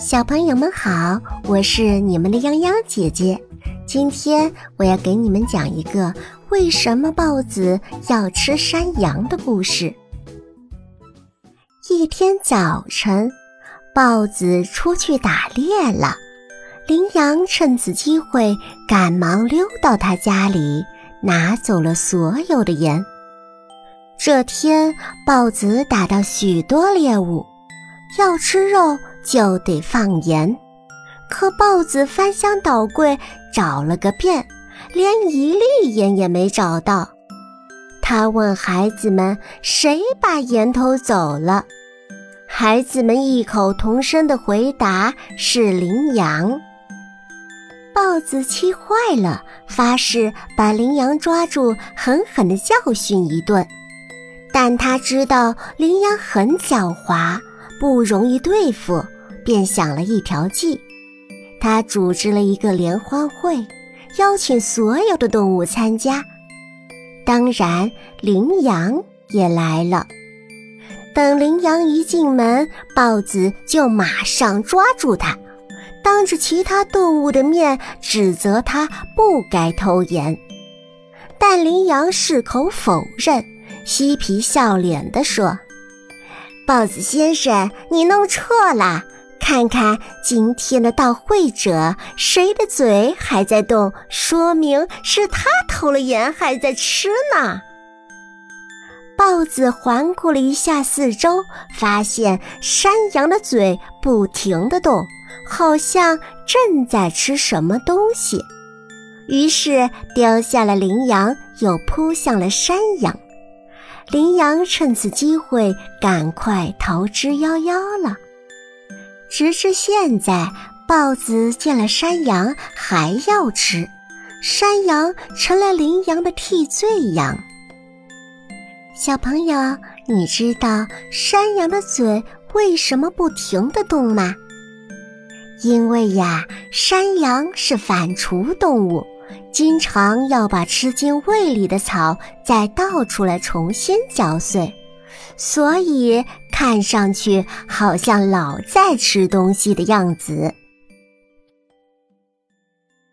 小朋友们好，我是你们的泱泱姐姐。今天我要给你们讲一个为什么豹子要吃山羊的故事。一天早晨，豹子出去打猎了，羚羊趁此机会赶忙溜到他家里，拿走了所有的盐。这天，豹子打到许多猎物，要吃肉。就得放盐，可豹子翻箱倒柜找了个遍，连一粒盐也没找到。他问孩子们：“谁把盐偷走了？”孩子们异口同声的回答是：“羚羊。”豹子气坏了，发誓把羚羊抓住，狠狠地教训一顿。但他知道羚羊很狡猾。不容易对付，便想了一条计。他组织了一个联欢会，邀请所有的动物参加，当然羚羊也来了。等羚羊一进门，豹子就马上抓住它，当着其他动物的面指责它不该偷盐。但羚羊矢口否认，嬉皮笑脸地说。豹子先生，你弄错了。看看今天的到会者，谁的嘴还在动，说明是他偷了盐还在吃呢。豹子环顾了一下四周，发现山羊的嘴不停地动，好像正在吃什么东西，于是丢下了羚羊，又扑向了山羊。羚羊趁此机会赶快逃之夭夭了。直至现在，豹子见了山羊还要吃，山羊成了羚羊的替罪羊。小朋友，你知道山羊的嘴为什么不停地动吗？因为呀，山羊是反刍动物。经常要把吃进胃里的草再倒出来重新嚼碎，所以看上去好像老在吃东西的样子。